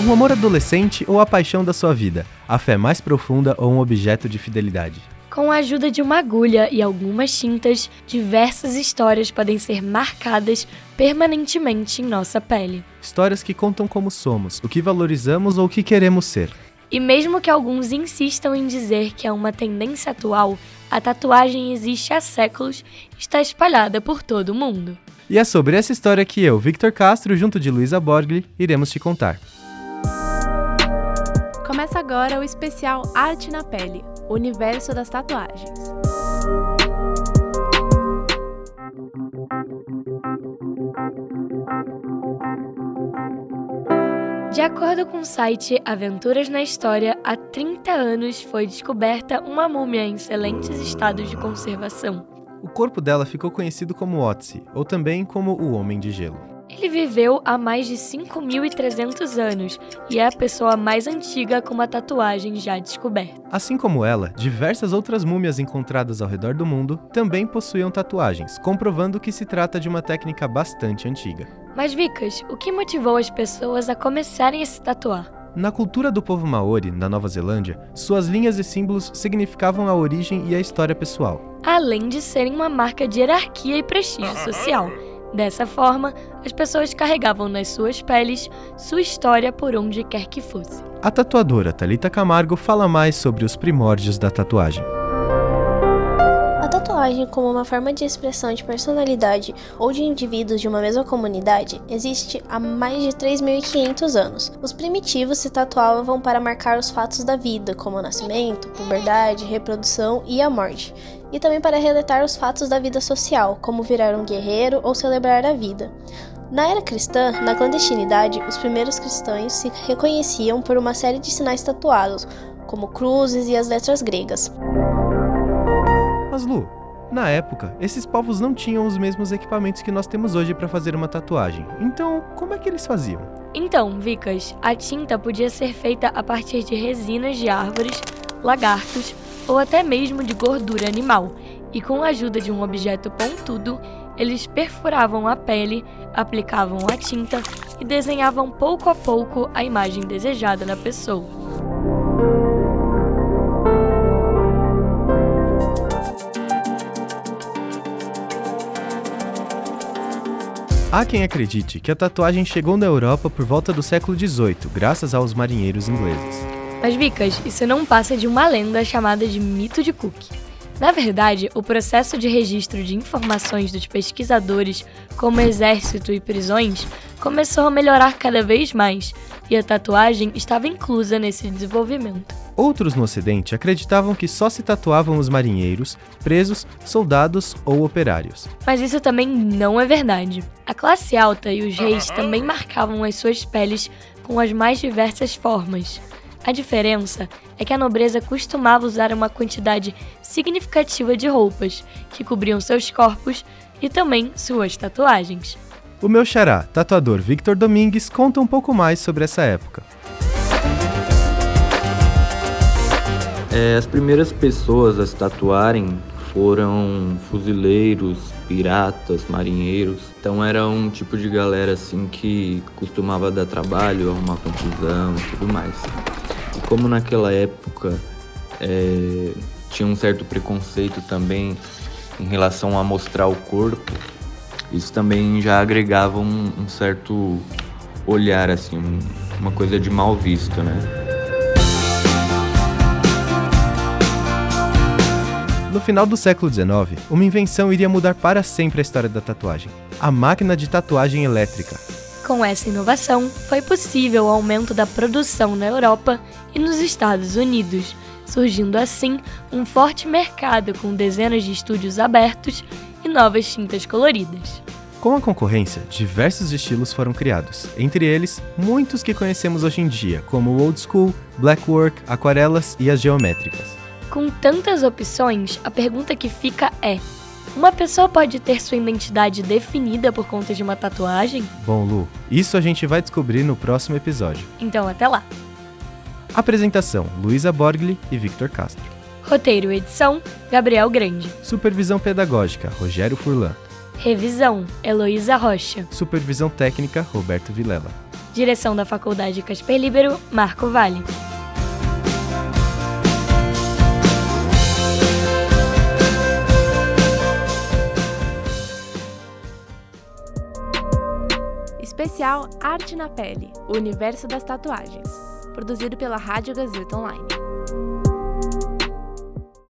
Um amor adolescente ou a paixão da sua vida? A fé mais profunda ou um objeto de fidelidade? Com a ajuda de uma agulha e algumas tintas, diversas histórias podem ser marcadas permanentemente em nossa pele. Histórias que contam como somos, o que valorizamos ou o que queremos ser. E mesmo que alguns insistam em dizer que é uma tendência atual, a tatuagem existe há séculos e está espalhada por todo o mundo. E é sobre essa história que eu, Victor Castro, junto de Luísa Borgli, iremos te contar. Começa agora o especial Arte na Pele o universo das tatuagens. De acordo com o site Aventuras na História, há 30 anos foi descoberta uma múmia em excelentes estados de conservação. O corpo dela ficou conhecido como Otzi, ou também como o Homem de Gelo. Ele viveu há mais de 5.300 anos e é a pessoa mais antiga com uma tatuagem já descoberta. Assim como ela, diversas outras múmias encontradas ao redor do mundo também possuíam tatuagens, comprovando que se trata de uma técnica bastante antiga. Mas, Vicas, o que motivou as pessoas a começarem a se tatuar? Na cultura do povo maori, na Nova Zelândia, suas linhas e símbolos significavam a origem e a história pessoal. Além de serem uma marca de hierarquia e prestígio social. Dessa forma, as pessoas carregavam nas suas peles sua história por onde quer que fosse. A tatuadora Talita Camargo fala mais sobre os primórdios da tatuagem. A tatuagem, como uma forma de expressão de personalidade ou de indivíduos de uma mesma comunidade, existe há mais de 3.500 anos. Os primitivos se tatuavam para marcar os fatos da vida, como o nascimento, puberdade, reprodução e a morte e também para relatar os fatos da vida social, como virar um guerreiro ou celebrar a vida. Na era cristã, na clandestinidade, os primeiros cristãos se reconheciam por uma série de sinais tatuados, como cruzes e as letras gregas. Mas Lu, na época, esses povos não tinham os mesmos equipamentos que nós temos hoje para fazer uma tatuagem. Então, como é que eles faziam? Então, Vicas, a tinta podia ser feita a partir de resinas de árvores, lagartos ou até mesmo de gordura animal, e com a ajuda de um objeto pontudo, eles perfuravam a pele, aplicavam a tinta e desenhavam pouco a pouco a imagem desejada na pessoa. Há quem acredite que a tatuagem chegou na Europa por volta do século XVIII, graças aos marinheiros ingleses. Mas, Vicas, isso não passa de uma lenda chamada de mito de Cook. Na verdade, o processo de registro de informações dos pesquisadores, como exército e prisões, começou a melhorar cada vez mais, e a tatuagem estava inclusa nesse desenvolvimento. Outros no Ocidente acreditavam que só se tatuavam os marinheiros, presos, soldados ou operários. Mas isso também não é verdade. A classe alta e os reis também marcavam as suas peles com as mais diversas formas. A diferença é que a nobreza costumava usar uma quantidade significativa de roupas que cobriam seus corpos e também suas tatuagens. O meu xará, tatuador Victor Domingues, conta um pouco mais sobre essa época. É, as primeiras pessoas a se tatuarem foram fuzileiros, piratas, marinheiros. Então era um tipo de galera assim que costumava dar trabalho, arrumar confusão e tudo mais como naquela época é, tinha um certo preconceito também em relação a mostrar o corpo, isso também já agregava um, um certo olhar, assim, uma coisa de mal visto, né? No final do século XIX, uma invenção iria mudar para sempre a história da tatuagem: a máquina de tatuagem elétrica. Com essa inovação, foi possível o aumento da produção na Europa e nos Estados Unidos, surgindo assim um forte mercado com dezenas de estúdios abertos e novas tintas coloridas. Com a concorrência, diversos estilos foram criados, entre eles muitos que conhecemos hoje em dia, como o old school, black work, aquarelas e as geométricas. Com tantas opções, a pergunta que fica é: uma pessoa pode ter sua identidade definida por conta de uma tatuagem? Bom, Lu, isso a gente vai descobrir no próximo episódio. Então, até lá. Apresentação: Luísa Borgli e Victor Castro. Roteiro e edição: Gabriel Grande. Supervisão pedagógica: Rogério Furlan. Revisão: Heloísa Rocha. Supervisão técnica: Roberto Vilela. Direção da Faculdade Casper Libero: Marco Vale. Especial Arte na Pele, o universo das tatuagens. Produzido pela Rádio Gazeta Online.